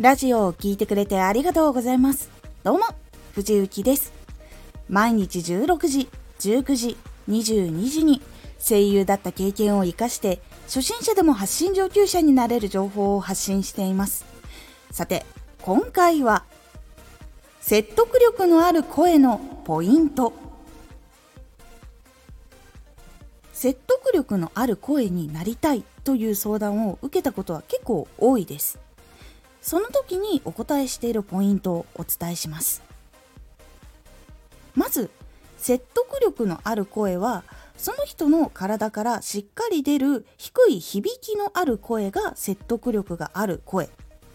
ラジオを聴いてくれてありがとうございます。どうも、藤幸です。毎日16時、19時、22時に声優だった経験を活かして初心者でも発信上級者になれる情報を発信しています。さて、今回は説得力のある声のポイント説得力のある声になりたいという相談を受けたことは結構多いですその時にお答えしているポイントをお伝えします。まず説得力のある声はその人の体からしっかり出る低い響きのある声が説得力がある声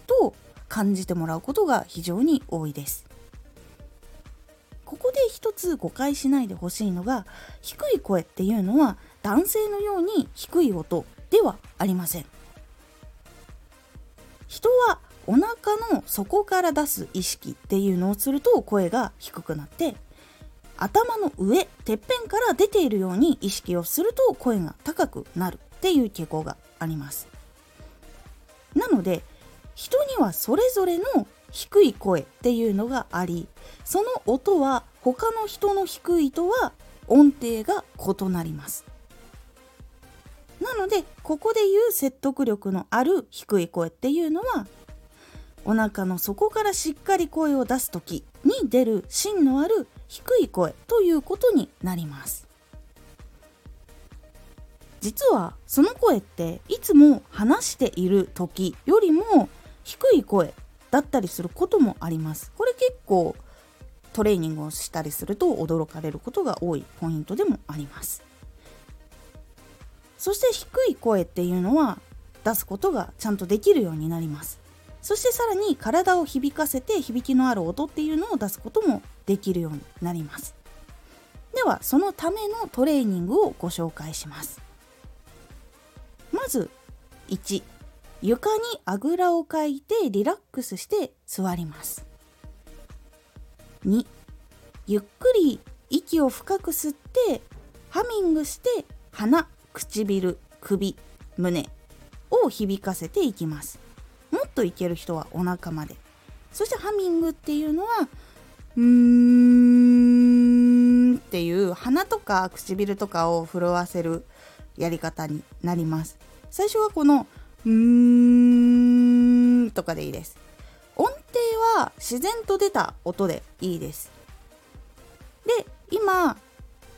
と感じてもらうことが非常に多いです。ここで一つ誤解しないでほしいのが低い声っていうのは男性のように低い音ではありません。人はお腹の底から出す意識っていうのをすると声が低くなって頭の上てっぺんから出ているように意識をすると声が高くなるっていう傾向があります。なので人にはそれぞれの低い声っていうのがありその音は他の人の低いとは音程が異なります。なのでここで言う説得力のある低い声っていうのはお腹の底からしっかり声を出す時に出る芯のある低い声ということになります。実はその声っていつも話している時よりも低い声だったりすることもあります。これ結構トレーニングをしたりすると驚かれることが多いポイントでもあります。そして低い声っていうのは出すことがちゃんとできるようになります。そしてさらに体を響かせて響きのある音っていうのを出すこともできるようになります。ではそのためのトレーニングをご紹介します。まず1床にあぐらをかいてリラックスして座ります。2ゆっくり息を深く吸ってハミングして鼻唇首胸を響かせていきます。といける人はお腹まで。そしてハミングっていうのはうーんっていう鼻とか唇とかを震わせるやり方になります。最初はこのうーんとかでいいです。音程は自然と出た音でいいです。で今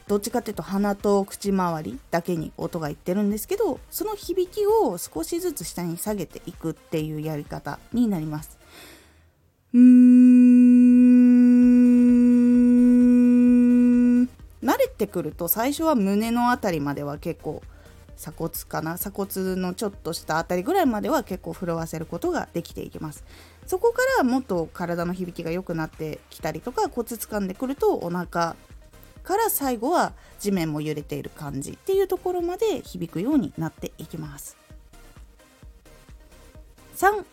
どっちかっていうと鼻と口周りだけに音がいってるんですけどその響きを少しずつ下に下げていくっていうやり方になります。うーん。慣れてくると最初は胸の辺りまでは結構鎖骨かな？鎖骨のちょっとした辺りぐらいまでは結構震わせることができていきます。そこからもっと体の響きが良くなってきたりとか骨掴んでくるとお腹から最後は地面も揺れている感じっていうところまで響くようになっていきます。3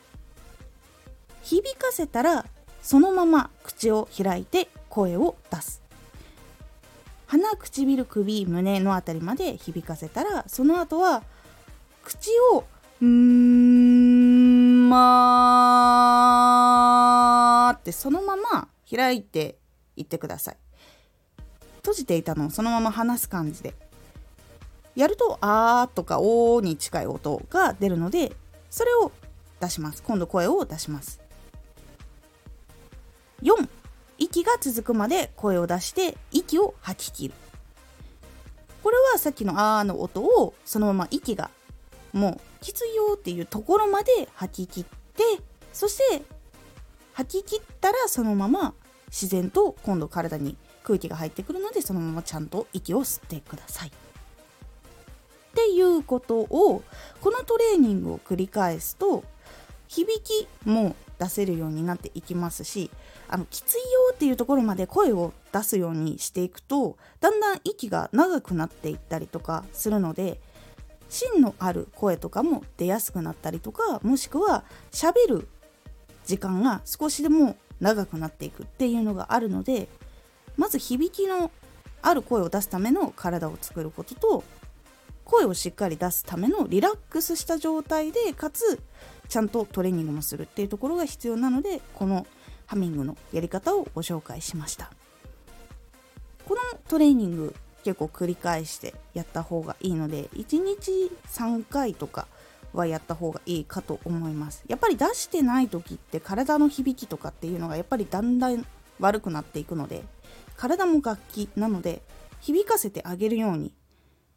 響かせたらそのまま口を開いて声を出す。鼻唇首胸の辺りまで響かせたらその後は口をうーんまーってそのまま開いていってください。閉じていたのをそのまま話す感じで。やると「あー」とか「おー」に近い音が出るのでそれを出します。今度声を出します。4息が続くまで声を出して息を吐き切る。これはさっきの「あー」の音をそのまま息がもうきついよっていうところまで吐き切ってそして吐き切ったらそのまま自然と今度体に空気が入ってくるのでそのままちゃんと息を吸ってください。っていうことをこのトレーニングを繰り返すと響きも出せるようになっていきますしあのきついよっていうところまで声を出すようにしていくとだんだん息が長くなっていったりとかするので芯のある声とかも出やすくなったりとかもしくはしゃべる時間が少しでも長くなっていくっていうのがあるのでまず響きのある声を出すための体を作ることと声をしっかり出すためのリラックスした状態でかつちゃんとトレーニングもするっていうところが必要なのでこのハミングのやり方をご紹介しました。このトレーニング結構繰り返してやった方がいいので1日3回とかはやった方がいいかと思います。やっぱり出してない時って体の響きとかっていうのがやっぱりだんだん悪くなっていくので体も楽器なので響かせてあげるように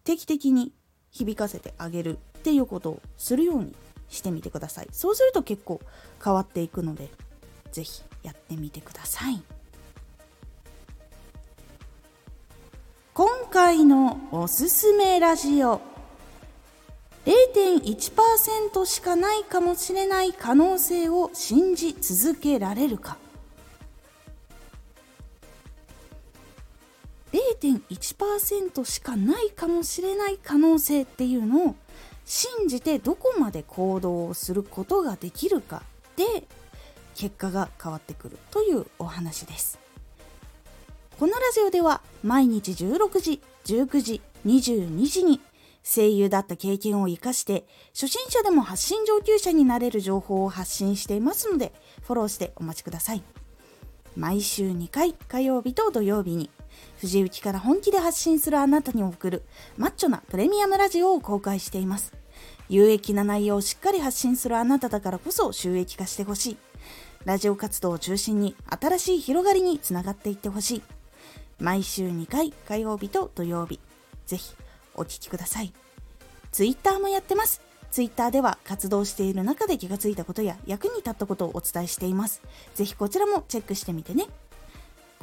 定期的に響かせてあげるっていうことをするようにしてみてください。そうすると結構変わっていくので是非やってみてください。今回のおすすめラジオ。0.1%しかないかもしれない可能性を信じ続けられるか。1%しかないかもしれない可能性っていうのを信じてどこまで行動をすることができるかで結果が変わってくるというお話です。このラジオでは毎日16時19時22時に声優だった経験を生かして初心者でも発信上級者になれる情報を発信していますのでフォローしてお待ちください。毎週2回火曜日と土曜日に藤雪から本気で発信するあなたに送るマッチョなプレミアムラジオを公開しています。有益な内容をしっかり発信するあなただからこそ収益化してほしい。ラジオ活動を中心に新しい広がりにつながっていってほしい。毎週2回火曜日と土曜日ぜひお聴きください。Twitter もやってます。Twitter では活動している中で気がついたことや役に立ったことをお伝えしています。ぜひこちらもチェックしてみてね。